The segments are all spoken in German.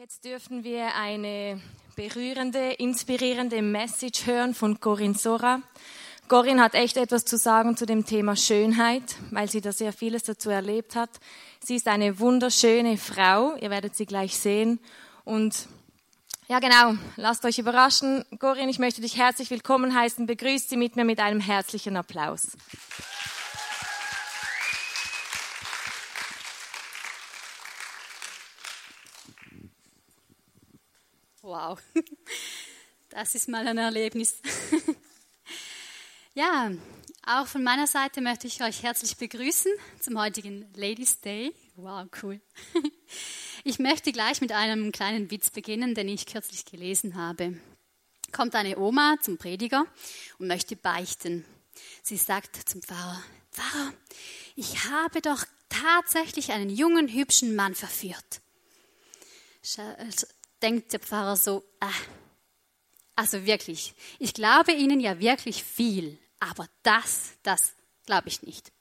Jetzt dürfen wir eine berührende, inspirierende Message hören von Corinne Sora. Corinne hat echt etwas zu sagen zu dem Thema Schönheit, weil sie da sehr vieles dazu erlebt hat. Sie ist eine wunderschöne Frau, ihr werdet sie gleich sehen. Und ja, genau, lasst euch überraschen. Corinne, ich möchte dich herzlich willkommen heißen. Begrüßt sie mit mir mit einem herzlichen Applaus. Wow, das ist mal ein Erlebnis. Ja, auch von meiner Seite möchte ich euch herzlich begrüßen zum heutigen Ladies Day. Wow, cool. Ich möchte gleich mit einem kleinen Witz beginnen, den ich kürzlich gelesen habe. Kommt eine Oma zum Prediger und möchte beichten. Sie sagt zum Pfarrer, Pfarrer, ich habe doch tatsächlich einen jungen, hübschen Mann verführt denkt der Pfarrer so, ah, also wirklich, ich glaube Ihnen ja wirklich viel, aber das, das glaube ich nicht.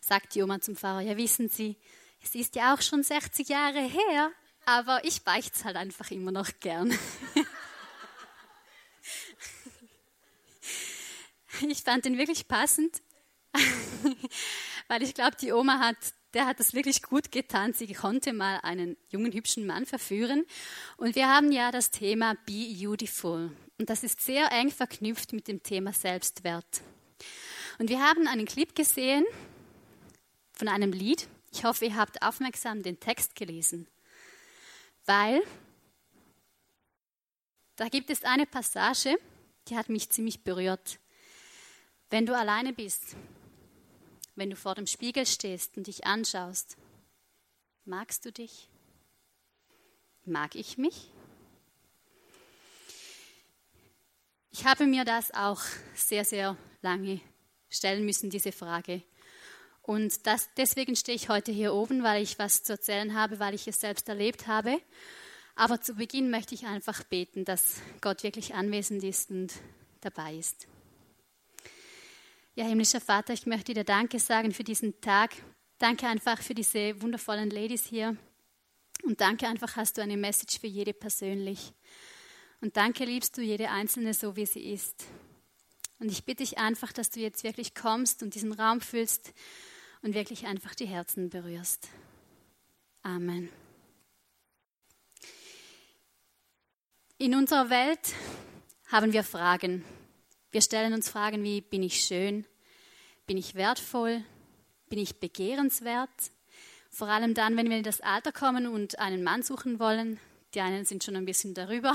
Sagt die Oma zum Pfarrer, ja wissen Sie, es ist ja auch schon 60 Jahre her, aber ich beichte es halt einfach immer noch gern. ich fand den wirklich passend, weil ich glaube, die Oma hat der hat das wirklich gut getan. Sie konnte mal einen jungen, hübschen Mann verführen. Und wir haben ja das Thema Be Beautiful. Und das ist sehr eng verknüpft mit dem Thema Selbstwert. Und wir haben einen Clip gesehen von einem Lied. Ich hoffe, ihr habt aufmerksam den Text gelesen. Weil da gibt es eine Passage, die hat mich ziemlich berührt. Wenn du alleine bist wenn du vor dem Spiegel stehst und dich anschaust? Magst du dich? Mag ich mich? Ich habe mir das auch sehr, sehr lange stellen müssen, diese Frage. Und das, deswegen stehe ich heute hier oben, weil ich was zu erzählen habe, weil ich es selbst erlebt habe. Aber zu Beginn möchte ich einfach beten, dass Gott wirklich anwesend ist und dabei ist. Ja, himmlischer Vater, ich möchte dir Danke sagen für diesen Tag. Danke einfach für diese wundervollen Ladies hier. Und danke einfach, hast du eine Message für jede persönlich. Und danke liebst du jede einzelne so, wie sie ist. Und ich bitte dich einfach, dass du jetzt wirklich kommst und diesen Raum füllst und wirklich einfach die Herzen berührst. Amen. In unserer Welt haben wir Fragen. Wir stellen uns Fragen wie, bin ich schön? Bin ich wertvoll? Bin ich begehrenswert? Vor allem dann, wenn wir in das Alter kommen und einen Mann suchen wollen. Die einen sind schon ein bisschen darüber.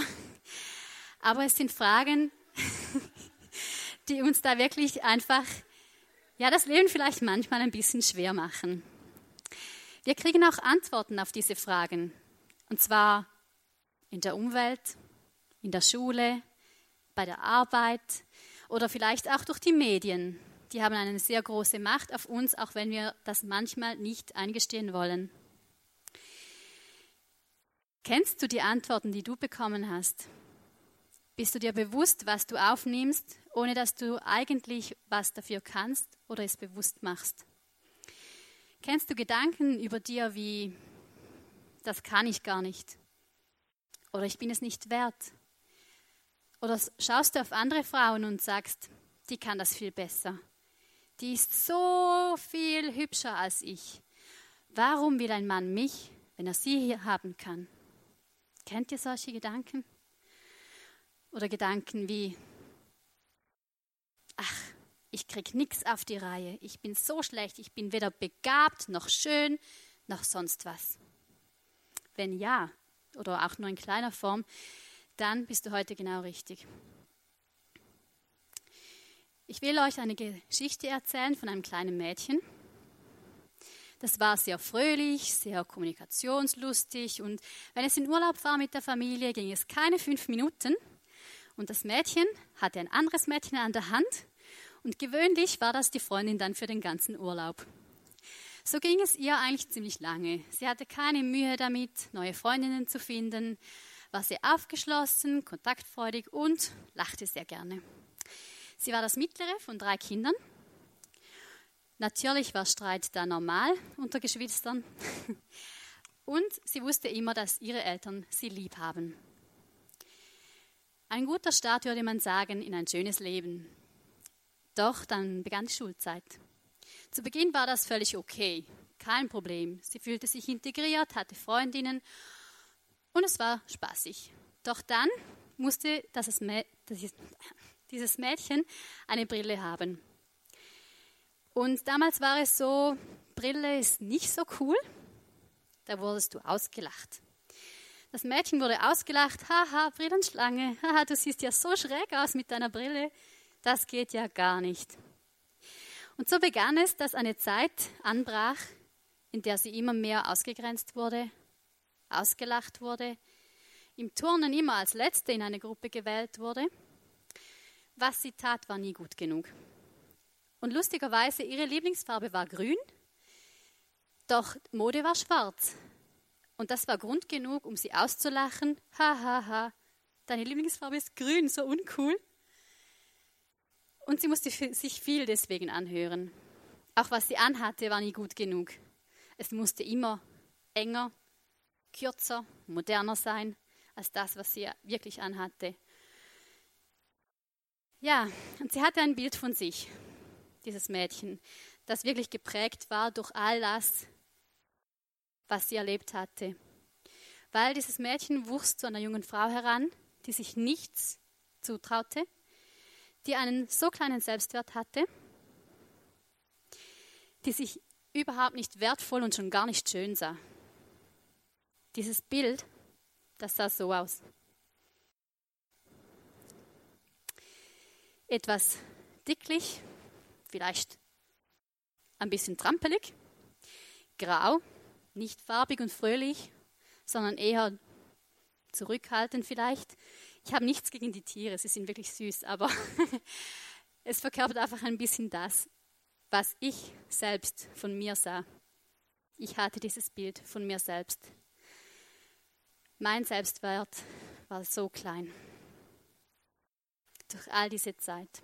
Aber es sind Fragen, die uns da wirklich einfach, ja, das Leben vielleicht manchmal ein bisschen schwer machen. Wir kriegen auch Antworten auf diese Fragen. Und zwar in der Umwelt, in der Schule, bei der Arbeit, oder vielleicht auch durch die Medien. Die haben eine sehr große Macht auf uns, auch wenn wir das manchmal nicht eingestehen wollen. Kennst du die Antworten, die du bekommen hast? Bist du dir bewusst, was du aufnimmst, ohne dass du eigentlich was dafür kannst oder es bewusst machst? Kennst du Gedanken über dir wie, das kann ich gar nicht oder ich bin es nicht wert oder schaust du auf andere Frauen und sagst, die kann das viel besser. Die ist so viel hübscher als ich. Warum will ein Mann mich, wenn er sie hier haben kann? Kennt ihr solche Gedanken? Oder Gedanken wie, ach, ich krieg nichts auf die Reihe, ich bin so schlecht, ich bin weder begabt noch schön noch sonst was. Wenn ja, oder auch nur in kleiner Form, dann bist du heute genau richtig. Ich will euch eine Geschichte erzählen von einem kleinen Mädchen. Das war sehr fröhlich, sehr kommunikationslustig und wenn es in Urlaub war mit der Familie, ging es keine fünf Minuten und das Mädchen hatte ein anderes Mädchen an der Hand und gewöhnlich war das die Freundin dann für den ganzen Urlaub. So ging es ihr eigentlich ziemlich lange. Sie hatte keine Mühe damit, neue Freundinnen zu finden war sehr aufgeschlossen, kontaktfreudig und lachte sehr gerne. Sie war das mittlere von drei Kindern. Natürlich war Streit da normal unter Geschwistern. Und sie wusste immer, dass ihre Eltern sie lieb haben. Ein guter Start würde man sagen in ein schönes Leben. Doch dann begann die Schulzeit. Zu Beginn war das völlig okay, kein Problem. Sie fühlte sich integriert, hatte Freundinnen und es war spaßig. Doch dann musste dieses Mädchen eine Brille haben. Und damals war es so, Brille ist nicht so cool. Da wurdest du ausgelacht. Das Mädchen wurde ausgelacht. Haha, Brillenschlange. Haha, du siehst ja so schräg aus mit deiner Brille. Das geht ja gar nicht. Und so begann es, dass eine Zeit anbrach, in der sie immer mehr ausgegrenzt wurde, ausgelacht wurde, im Turnen immer als Letzte in eine Gruppe gewählt wurde. Was sie tat, war nie gut genug. Und lustigerweise, ihre Lieblingsfarbe war grün, doch Mode war schwarz. Und das war Grund genug, um sie auszulachen. Ha, ha, ha. Deine Lieblingsfarbe ist grün, so uncool. Und sie musste sich viel deswegen anhören. Auch was sie anhatte, war nie gut genug. Es musste immer enger, kürzer, moderner sein als das, was sie wirklich anhatte. Ja, und sie hatte ein Bild von sich, dieses Mädchen, das wirklich geprägt war durch all das, was sie erlebt hatte. Weil dieses Mädchen wuchs zu einer jungen Frau heran, die sich nichts zutraute, die einen so kleinen Selbstwert hatte, die sich überhaupt nicht wertvoll und schon gar nicht schön sah. Dieses Bild, das sah so aus. Etwas dicklich, vielleicht ein bisschen trampelig, grau, nicht farbig und fröhlich, sondern eher zurückhaltend vielleicht. Ich habe nichts gegen die Tiere, sie sind wirklich süß, aber es verkörpert einfach ein bisschen das, was ich selbst von mir sah. Ich hatte dieses Bild von mir selbst. Mein Selbstwert war so klein. Durch all diese Zeit.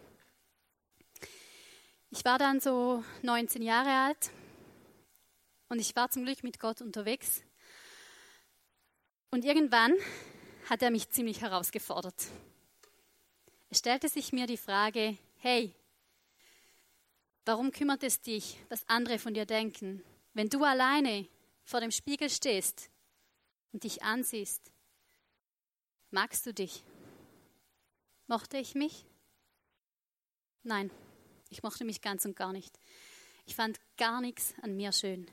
Ich war dann so 19 Jahre alt und ich war zum Glück mit Gott unterwegs. Und irgendwann hat er mich ziemlich herausgefordert. Es stellte sich mir die Frage, hey, Warum kümmert es dich, was andere von dir denken, wenn du alleine vor dem Spiegel stehst und dich ansiehst? Magst du dich? Mochte ich mich? Nein, ich mochte mich ganz und gar nicht. Ich fand gar nichts an mir schön.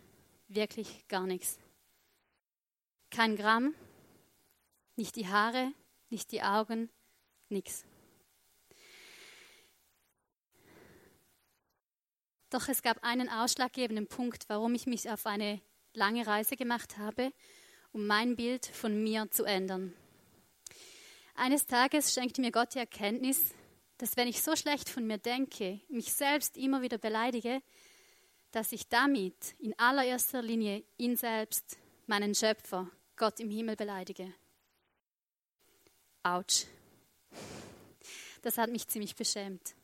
Wirklich gar nichts. Kein Gramm, nicht die Haare, nicht die Augen, nichts. Doch es gab einen ausschlaggebenden Punkt, warum ich mich auf eine lange Reise gemacht habe, um mein Bild von mir zu ändern. Eines Tages schenkte mir Gott die Erkenntnis, dass wenn ich so schlecht von mir denke, mich selbst immer wieder beleidige, dass ich damit in allererster Linie ihn selbst, meinen Schöpfer, Gott im Himmel beleidige. Autsch. Das hat mich ziemlich beschämt.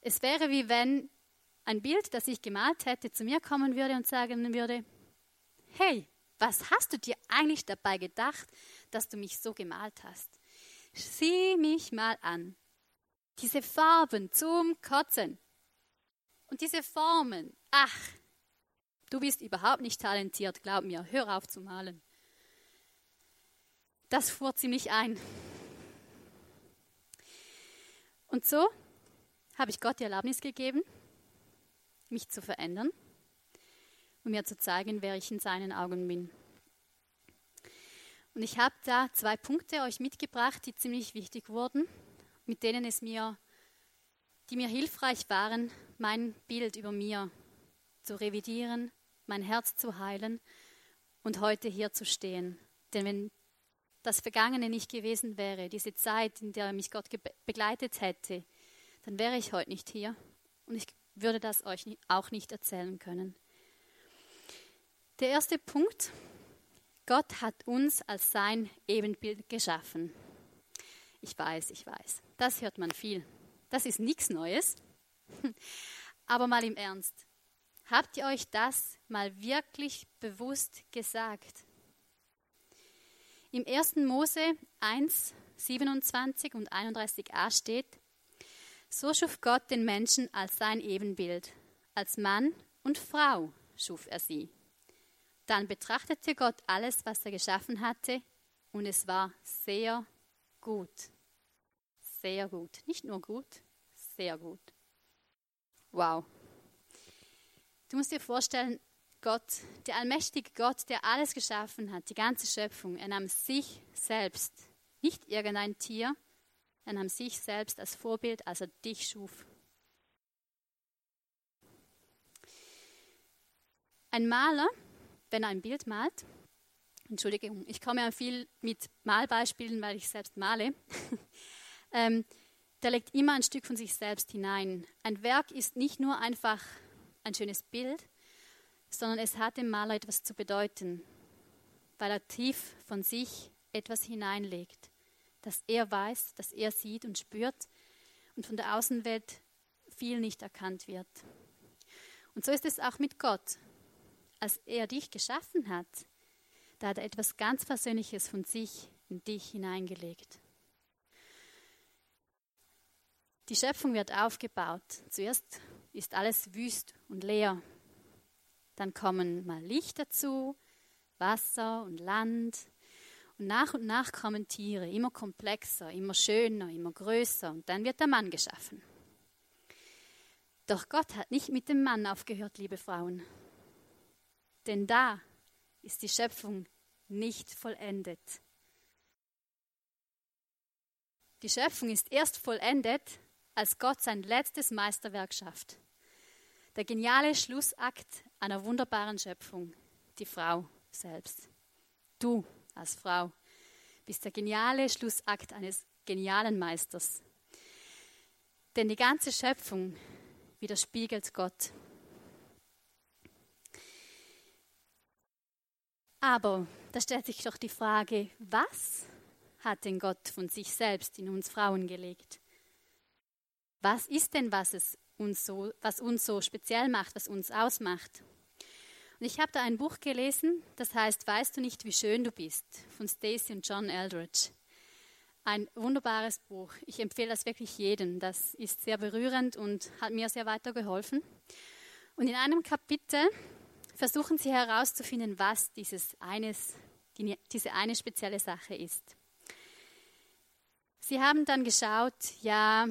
Es wäre wie wenn ein Bild, das ich gemalt hätte, zu mir kommen würde und sagen würde, hey, was hast du dir eigentlich dabei gedacht, dass du mich so gemalt hast? Sieh mich mal an. Diese Farben zum Kotzen. Und diese Formen. Ach, du bist überhaupt nicht talentiert, glaub mir, hör auf zu malen. Das fuhr ziemlich ein. Und so habe ich Gott die Erlaubnis gegeben, mich zu verändern und mir zu zeigen, wer ich in seinen Augen bin. Und ich habe da zwei Punkte euch mitgebracht, die ziemlich wichtig wurden, mit denen es mir, die mir hilfreich waren, mein Bild über mir zu revidieren, mein Herz zu heilen und heute hier zu stehen. Denn wenn das Vergangene nicht gewesen wäre, diese Zeit, in der mich Gott begleitet hätte, dann wäre ich heute nicht hier und ich würde das euch auch nicht erzählen können. Der erste Punkt, Gott hat uns als sein Ebenbild geschaffen. Ich weiß, ich weiß, das hört man viel. Das ist nichts Neues. Aber mal im Ernst. Habt ihr euch das mal wirklich bewusst gesagt? Im 1. Mose 1, 27 und 31a steht, so schuf Gott den Menschen als sein Ebenbild, als Mann und Frau schuf er sie. Dann betrachtete Gott alles, was er geschaffen hatte, und es war sehr gut. Sehr gut. Nicht nur gut, sehr gut. Wow. Du musst dir vorstellen, Gott, der allmächtige Gott, der alles geschaffen hat, die ganze Schöpfung, er nahm sich selbst, nicht irgendein Tier, er nahm sich selbst als Vorbild, als er dich schuf. Ein Maler, wenn er ein Bild malt, Entschuldigung, ich komme ja viel mit Malbeispielen, weil ich selbst male, ähm, der legt immer ein Stück von sich selbst hinein. Ein Werk ist nicht nur einfach ein schönes Bild, sondern es hat dem Maler etwas zu bedeuten, weil er tief von sich etwas hineinlegt, das er weiß, das er sieht und spürt und von der Außenwelt viel nicht erkannt wird. Und so ist es auch mit Gott. Als er dich geschaffen hat, da hat er etwas ganz Persönliches von sich in dich hineingelegt. Die Schöpfung wird aufgebaut. Zuerst ist alles wüst und leer. Dann kommen mal Licht dazu, Wasser und Land. Und nach und nach kommen Tiere, immer komplexer, immer schöner, immer größer. Und dann wird der Mann geschaffen. Doch Gott hat nicht mit dem Mann aufgehört, liebe Frauen. Denn da ist die Schöpfung nicht vollendet. Die Schöpfung ist erst vollendet, als Gott sein letztes Meisterwerk schafft. Der geniale Schlussakt einer wunderbaren Schöpfung, die Frau selbst. Du als Frau bist der geniale Schlussakt eines genialen Meisters. Denn die ganze Schöpfung widerspiegelt Gott. Aber da stellt sich doch die Frage, was hat denn Gott von sich selbst in uns Frauen gelegt? Was ist denn, was es uns so, was uns so speziell macht, was uns ausmacht? Und ich habe da ein Buch gelesen, das heißt Weißt du nicht, wie schön du bist, von Stacey und John Eldridge. Ein wunderbares Buch. Ich empfehle das wirklich jedem. Das ist sehr berührend und hat mir sehr weitergeholfen. Und in einem Kapitel versuchen sie herauszufinden, was dieses eines, diese eine spezielle Sache ist. Sie haben dann geschaut, ja,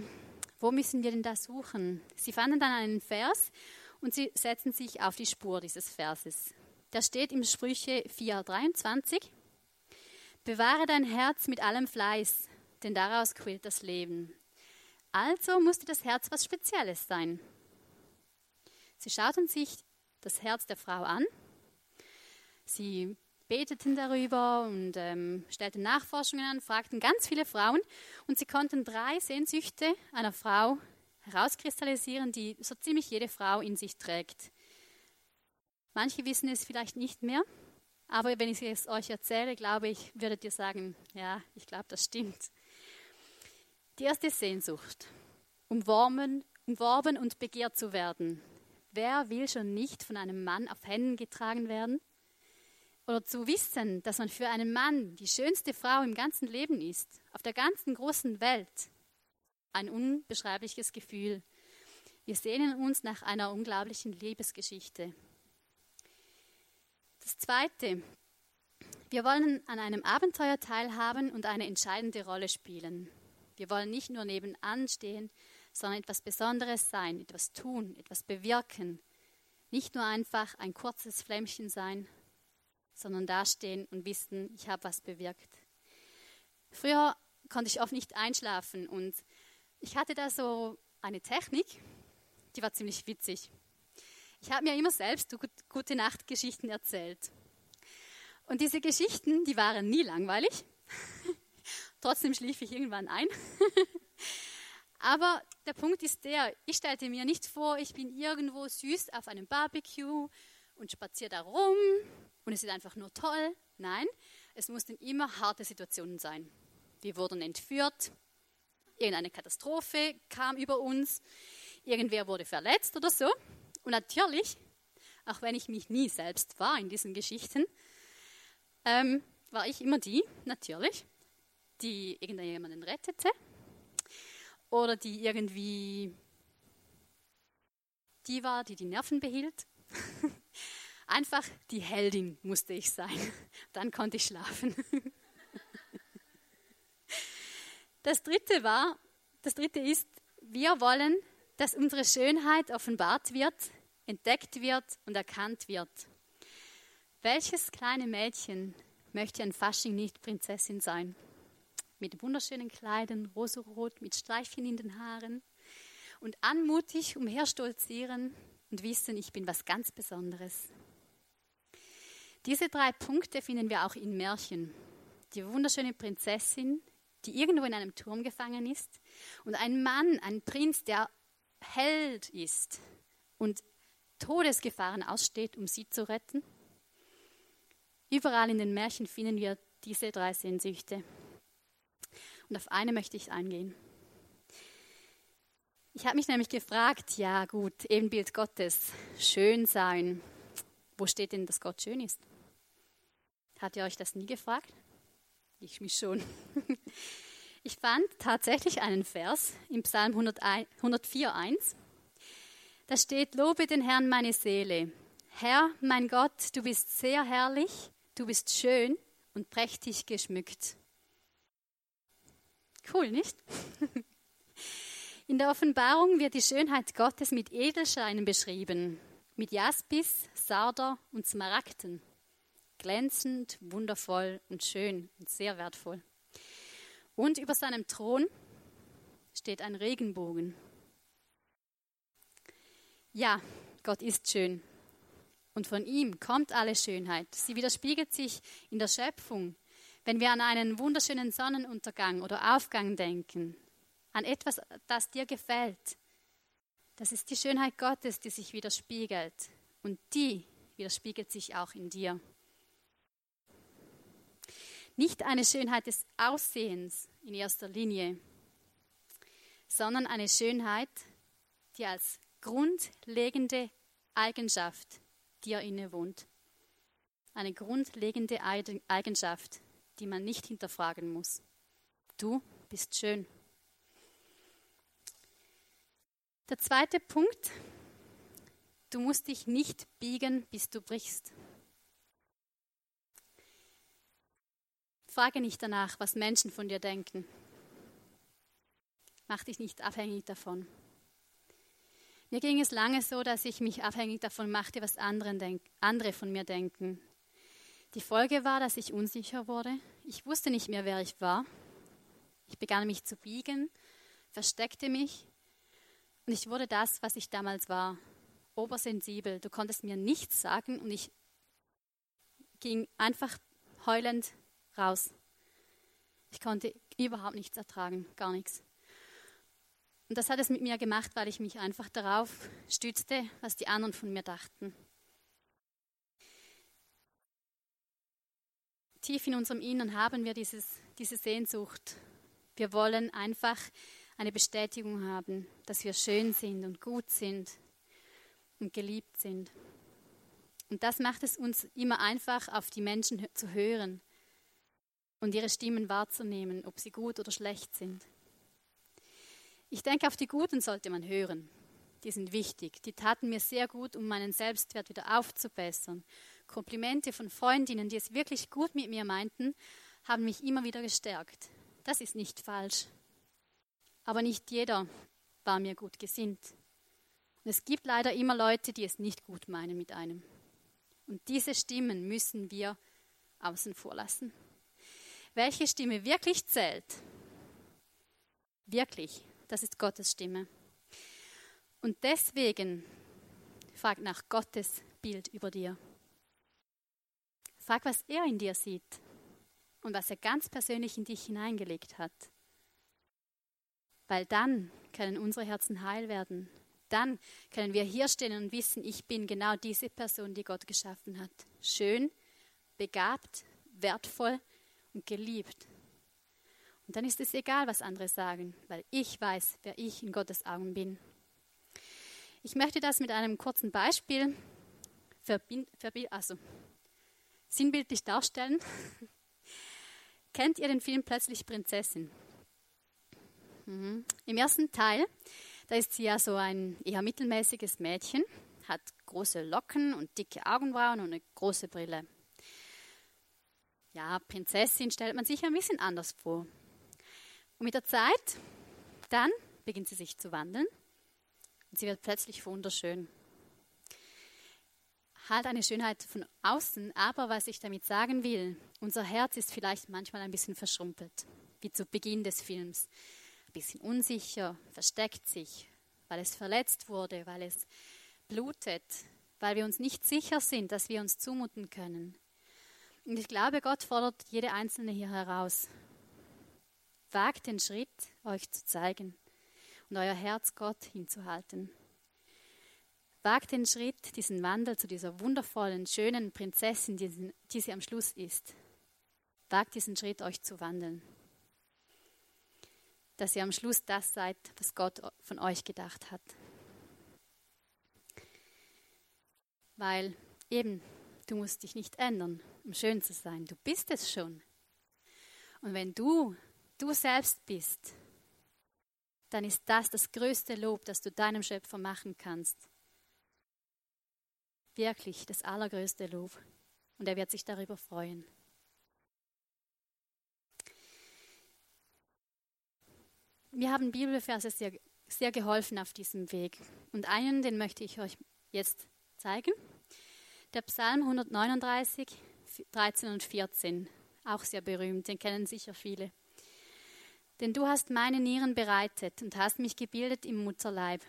wo müssen wir denn da suchen? Sie fanden dann einen Vers und sie setzen sich auf die Spur dieses Verses. Da steht im Sprüche 4,23: Bewahre dein Herz mit allem Fleiß, denn daraus quillt das Leben. Also musste das Herz was Spezielles sein. Sie schauten sich das Herz der Frau an. Sie beteten darüber und ähm, stellten Nachforschungen an, fragten ganz viele Frauen und sie konnten drei Sehnsüchte einer Frau herauskristallisieren, die so ziemlich jede Frau in sich trägt. Manche wissen es vielleicht nicht mehr, aber wenn ich es euch erzähle, glaube ich, würdet ihr sagen, ja, ich glaube, das stimmt. Die erste Sehnsucht, umworben, umworben und begehrt zu werden. Wer will schon nicht von einem Mann auf Händen getragen werden? Oder zu wissen, dass man für einen Mann die schönste Frau im ganzen Leben ist, auf der ganzen großen Welt. Ein unbeschreibliches Gefühl. Wir sehnen uns nach einer unglaublichen Liebesgeschichte. Das Zweite. Wir wollen an einem Abenteuer teilhaben und eine entscheidende Rolle spielen. Wir wollen nicht nur nebenan stehen, sondern etwas Besonderes sein, etwas tun, etwas bewirken. Nicht nur einfach ein kurzes Flämmchen sein, sondern dastehen und wissen, ich habe was bewirkt. Früher konnte ich oft nicht einschlafen und ich hatte da so eine Technik, die war ziemlich witzig. Ich habe mir immer selbst gute Nachtgeschichten erzählt. Und diese Geschichten, die waren nie langweilig. Trotzdem schlief ich irgendwann ein. Aber der Punkt ist der, ich stellte mir nicht vor, ich bin irgendwo süß auf einem Barbecue und spaziere da rum und es ist einfach nur toll. Nein, es mussten immer harte Situationen sein. Wir wurden entführt, irgendeine Katastrophe kam über uns, irgendwer wurde verletzt oder so. Und natürlich auch wenn ich mich nie selbst war in diesen Geschichten, ähm, war ich immer die, natürlich, die irgendjemanden rettete oder die irgendwie die war, die die Nerven behielt. Einfach die Heldin musste ich sein. Dann konnte ich schlafen. Das dritte war, das dritte ist, wir wollen, dass unsere Schönheit offenbart wird, entdeckt wird und erkannt wird. Welches kleine Mädchen möchte an Fasching nicht Prinzessin sein? Mit wunderschönen Kleidern, rosarot, mit Streifchen in den Haaren und anmutig umherstolzieren und wissen, ich bin was ganz Besonderes. Diese drei Punkte finden wir auch in Märchen. Die wunderschöne Prinzessin, die irgendwo in einem Turm gefangen ist, und ein Mann, ein Prinz, der Held ist und Todesgefahren aussteht, um sie zu retten. Überall in den Märchen finden wir diese drei Sehnsüchte. Und auf eine möchte ich eingehen. Ich habe mich nämlich gefragt, ja gut, Ebenbild Gottes, schön sein. Wo steht denn, dass Gott schön ist? Hat ihr euch das nie gefragt? Ich mich schon. Ich fand tatsächlich einen Vers im Psalm 104.1. Da steht, Lobe den Herrn meine Seele. Herr, mein Gott, du bist sehr herrlich, du bist schön und prächtig geschmückt. Cool, nicht? In der Offenbarung wird die Schönheit Gottes mit Edelscheinen beschrieben, mit Jaspis, Sarder und Smaragden. Glänzend, wundervoll und schön und sehr wertvoll. Und über seinem Thron steht ein Regenbogen. Ja, Gott ist schön. Und von ihm kommt alle Schönheit. Sie widerspiegelt sich in der Schöpfung. Wenn wir an einen wunderschönen Sonnenuntergang oder Aufgang denken, an etwas, das dir gefällt. Das ist die Schönheit Gottes, die sich widerspiegelt. Und die widerspiegelt sich auch in dir. Nicht eine Schönheit des Aussehens in erster Linie, sondern eine Schönheit, die als grundlegende Eigenschaft dir innewohnt. Eine grundlegende Eigenschaft, die man nicht hinterfragen muss. Du bist schön. Der zweite Punkt, du musst dich nicht biegen, bis du brichst. Frage nicht danach, was Menschen von dir denken. Mach dich nicht abhängig davon. Mir ging es lange so, dass ich mich abhängig davon machte, was andere von mir denken. Die Folge war, dass ich unsicher wurde. Ich wusste nicht mehr, wer ich war. Ich begann mich zu biegen, versteckte mich und ich wurde das, was ich damals war, obersensibel. Du konntest mir nichts sagen und ich ging einfach heulend raus. Ich konnte überhaupt nichts ertragen, gar nichts. Und das hat es mit mir gemacht, weil ich mich einfach darauf stützte, was die anderen von mir dachten. Tief in unserem Innern haben wir dieses, diese Sehnsucht. Wir wollen einfach eine Bestätigung haben, dass wir schön sind und gut sind und geliebt sind. Und das macht es uns immer einfach, auf die Menschen zu hören und ihre Stimmen wahrzunehmen, ob sie gut oder schlecht sind. Ich denke, auf die Guten sollte man hören. Die sind wichtig. Die taten mir sehr gut, um meinen Selbstwert wieder aufzubessern. Komplimente von Freundinnen, die es wirklich gut mit mir meinten, haben mich immer wieder gestärkt. Das ist nicht falsch aber nicht jeder war mir gut gesinnt. Und es gibt leider immer Leute, die es nicht gut meinen mit einem. Und diese Stimmen müssen wir außen vor lassen. Welche Stimme wirklich zählt, wirklich, das ist Gottes Stimme. Und deswegen frag nach Gottes Bild über dir. Frag, was er in dir sieht und was er ganz persönlich in dich hineingelegt hat. Weil dann können unsere Herzen heil werden. Dann können wir hier stehen und wissen, ich bin genau diese Person, die Gott geschaffen hat. Schön, begabt, wertvoll und geliebt. Und dann ist es egal, was andere sagen, weil ich weiß, wer ich in Gottes Augen bin. Ich möchte das mit einem kurzen Beispiel also, sinnbildlich darstellen. Kennt ihr den Film Plötzlich Prinzessin? Mhm. Im ersten Teil, da ist sie ja so ein eher mittelmäßiges Mädchen, hat große Locken und dicke Augenbrauen und eine große Brille. Ja, Prinzessin stellt man sich ein bisschen anders vor. Und mit der Zeit, dann beginnt sie sich zu wandeln und sie wird plötzlich wunderschön. Halt eine Schönheit von außen, aber was ich damit sagen will, unser Herz ist vielleicht manchmal ein bisschen verschrumpelt, wie zu Beginn des Films. Ein bisschen unsicher, versteckt sich, weil es verletzt wurde, weil es blutet, weil wir uns nicht sicher sind, dass wir uns zumuten können. Und ich glaube, Gott fordert jede Einzelne hier heraus. Wagt den Schritt, euch zu zeigen und euer Herz Gott hinzuhalten. Wagt den Schritt, diesen Wandel zu dieser wundervollen, schönen Prinzessin, die, die sie am Schluss ist. Wagt diesen Schritt, euch zu wandeln. Dass ihr am Schluss das seid, was Gott von euch gedacht hat. Weil eben, du musst dich nicht ändern, um schön zu sein. Du bist es schon. Und wenn du du selbst bist, dann ist das das größte Lob, das du deinem Schöpfer machen kannst. Wirklich das allergrößte Lob. Und er wird sich darüber freuen. Mir haben Bibelverse sehr, sehr geholfen auf diesem Weg. Und einen, den möchte ich euch jetzt zeigen. Der Psalm 139, 13 und 14, auch sehr berühmt, den kennen sicher viele. Denn du hast meine Nieren bereitet und hast mich gebildet im Mutterleib.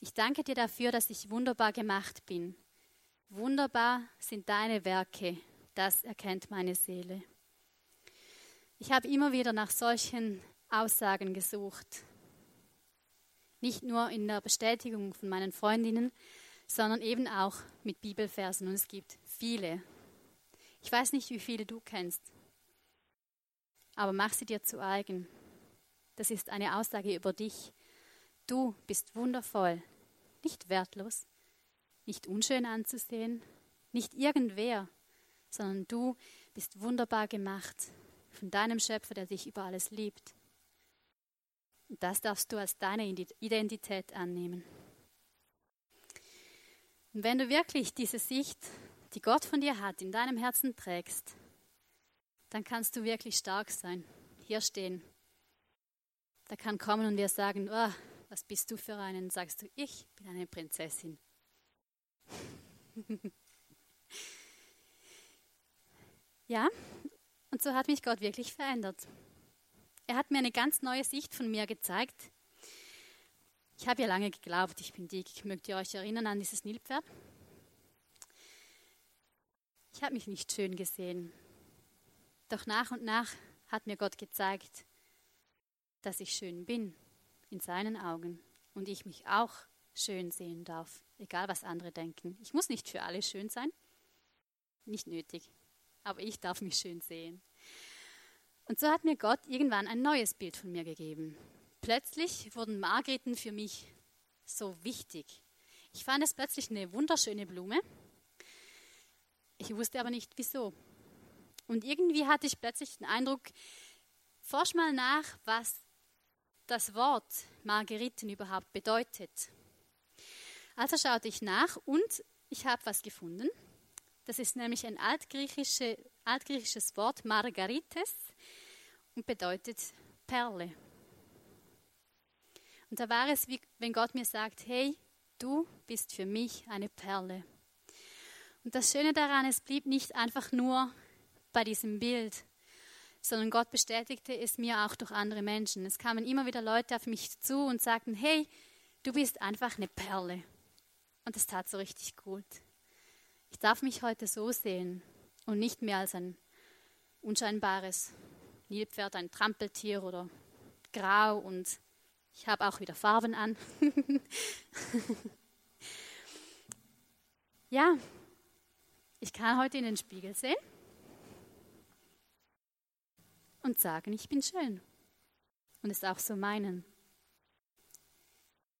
Ich danke dir dafür, dass ich wunderbar gemacht bin. Wunderbar sind deine Werke, das erkennt meine Seele. Ich habe immer wieder nach solchen Aussagen gesucht. Nicht nur in der Bestätigung von meinen Freundinnen, sondern eben auch mit Bibelversen. Und es gibt viele. Ich weiß nicht, wie viele du kennst, aber mach sie dir zu eigen. Das ist eine Aussage über dich. Du bist wundervoll, nicht wertlos, nicht unschön anzusehen, nicht irgendwer, sondern du bist wunderbar gemacht von deinem Schöpfer, der dich über alles liebt. Und das darfst du als deine Identität annehmen. Und wenn du wirklich diese Sicht, die Gott von dir hat, in deinem Herzen trägst, dann kannst du wirklich stark sein. Hier stehen. Da kann kommen und wir sagen, oh, was bist du für einen? Sagst du, ich bin eine Prinzessin. ja, und so hat mich Gott wirklich verändert. Er hat mir eine ganz neue Sicht von mir gezeigt, ich habe ja lange geglaubt, ich bin dick. Mögt ihr euch erinnern an dieses Nilpferd? Ich habe mich nicht schön gesehen. Doch nach und nach hat mir Gott gezeigt, dass ich schön bin in seinen Augen und ich mich auch schön sehen darf, egal was andere denken. Ich muss nicht für alle schön sein, nicht nötig, aber ich darf mich schön sehen. Und so hat mir Gott irgendwann ein neues Bild von mir gegeben. Plötzlich wurden Margreten für mich so wichtig. Ich fand es plötzlich eine wunderschöne Blume. Ich wusste aber nicht wieso. Und irgendwie hatte ich plötzlich den Eindruck, forsch mal nach, was das Wort Margeriten überhaupt bedeutet. Also schaute ich nach und ich habe was gefunden. Das ist nämlich ein altgriechische, altgriechisches Wort Margarites und bedeutet Perle. Und da war es, wie wenn Gott mir sagt, hey, du bist für mich eine Perle. Und das Schöne daran, es blieb nicht einfach nur bei diesem Bild, sondern Gott bestätigte es mir auch durch andere Menschen. Es kamen immer wieder Leute auf mich zu und sagten, hey, du bist einfach eine Perle. Und das tat so richtig gut. Ich darf mich heute so sehen und nicht mehr als ein unscheinbares Nilpferd, ein Trampeltier oder grau und ich habe auch wieder Farben an. ja, ich kann heute in den Spiegel sehen und sagen, ich bin schön. Und es auch so meinen.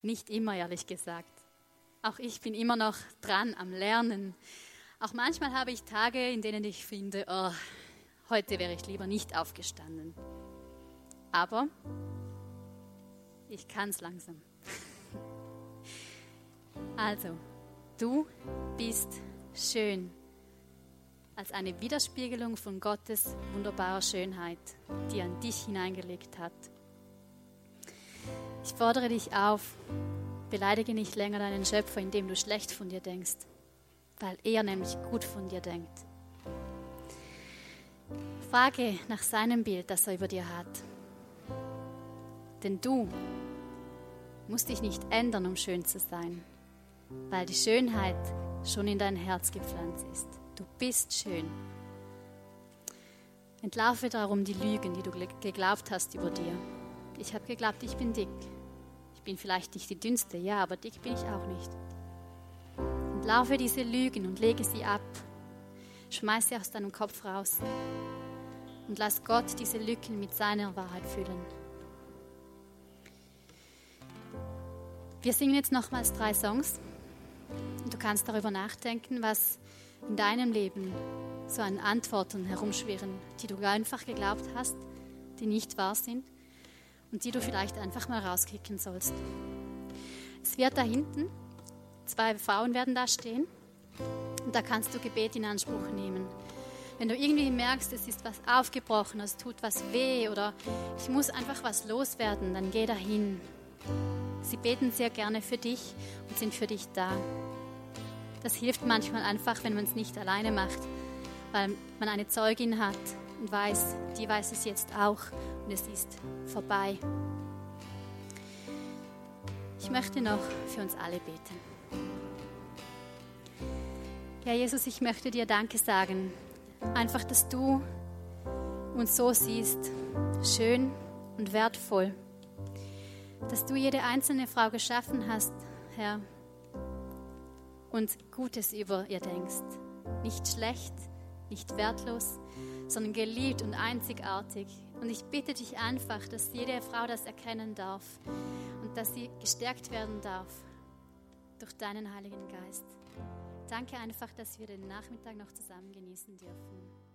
Nicht immer, ehrlich gesagt. Auch ich bin immer noch dran am Lernen, Auch manchmal habe ich Tage, in denen ich finde, oh, heute wäre ich lieber nicht aufgestanden. Aber ich kann es langsam. Also, du bist schön als eine Widerspiegelung von Gottes wunderbarer Schönheit, die er in dich hineingelegt hat. Ich fordere dich auf, beleidige nicht länger deinen Schöpfer, indem du schlecht von dir denkst, weil er nämlich gut von dir denkt. Frage nach seinem Bild, das er über dir hat. Denn du musst dich nicht ändern, um schön zu sein, weil die Schönheit schon in dein Herz gepflanzt ist. Du bist schön. Entlarve darum die Lügen, die du geglaubt hast über dir. Ich habe geglaubt, ich bin dick. Ich bin vielleicht nicht die dünnste, ja, aber dick bin ich auch nicht. Entlarve diese Lügen und lege sie ab. Schmeiß sie aus deinem Kopf raus. Und lass Gott diese Lücken mit seiner Wahrheit füllen. Wir singen jetzt nochmals drei Songs. Du kannst darüber nachdenken, was in deinem Leben so an Antworten herumschwirren, die du einfach geglaubt hast, die nicht wahr sind und die du vielleicht einfach mal rauskicken sollst. Es wird da hinten, zwei Frauen werden da stehen und da kannst du Gebet in Anspruch nehmen. Wenn du irgendwie merkst, es ist was aufgebrochen, es tut was weh oder ich muss einfach was loswerden, dann geh dahin. Sie beten sehr gerne für dich und sind für dich da. Das hilft manchmal einfach, wenn man es nicht alleine macht, weil man eine Zeugin hat und weiß, die weiß es jetzt auch und es ist vorbei. Ich möchte noch für uns alle beten. Ja, Jesus, ich möchte dir Danke sagen. Einfach, dass du uns so siehst, schön und wertvoll. Dass du jede einzelne Frau geschaffen hast, Herr, und Gutes über ihr denkst. Nicht schlecht, nicht wertlos, sondern geliebt und einzigartig. Und ich bitte dich einfach, dass jede Frau das erkennen darf und dass sie gestärkt werden darf durch deinen Heiligen Geist. Danke einfach, dass wir den Nachmittag noch zusammen genießen dürfen.